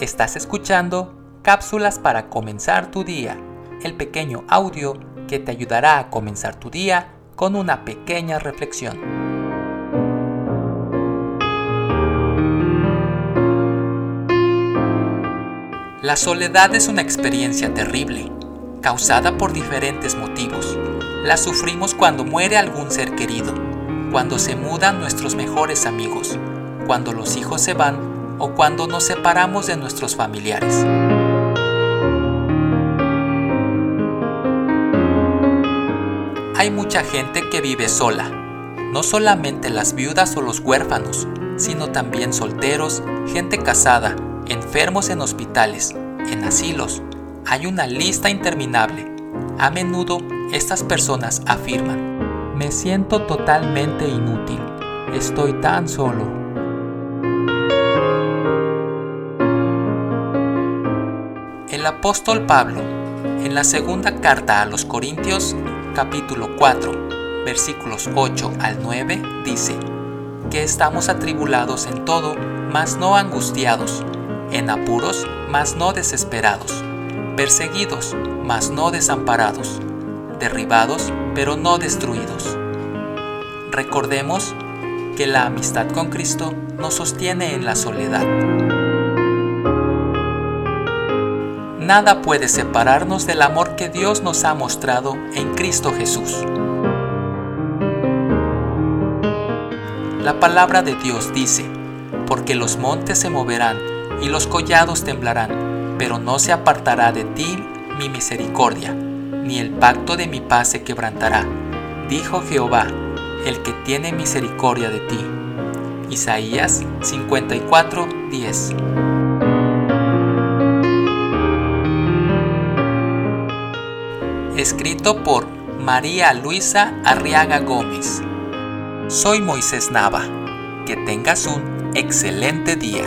Estás escuchando Cápsulas para comenzar tu día, el pequeño audio que te ayudará a comenzar tu día con una pequeña reflexión. La soledad es una experiencia terrible, causada por diferentes motivos. La sufrimos cuando muere algún ser querido, cuando se mudan nuestros mejores amigos, cuando los hijos se van o cuando nos separamos de nuestros familiares. Hay mucha gente que vive sola, no solamente las viudas o los huérfanos, sino también solteros, gente casada, enfermos en hospitales, en asilos. Hay una lista interminable. A menudo estas personas afirman, me siento totalmente inútil, estoy tan solo. Apóstol Pablo, en la segunda carta a los Corintios, capítulo 4, versículos 8 al 9, dice, que estamos atribulados en todo, mas no angustiados, en apuros, mas no desesperados, perseguidos, mas no desamparados, derribados, pero no destruidos. Recordemos que la amistad con Cristo nos sostiene en la soledad. Nada puede separarnos del amor que Dios nos ha mostrado en Cristo Jesús. La palabra de Dios dice, porque los montes se moverán y los collados temblarán, pero no se apartará de ti mi misericordia, ni el pacto de mi paz se quebrantará, dijo Jehová, el que tiene misericordia de ti. Isaías 54, 10. Escrito por María Luisa Arriaga Gómez. Soy Moisés Nava. Que tengas un excelente día.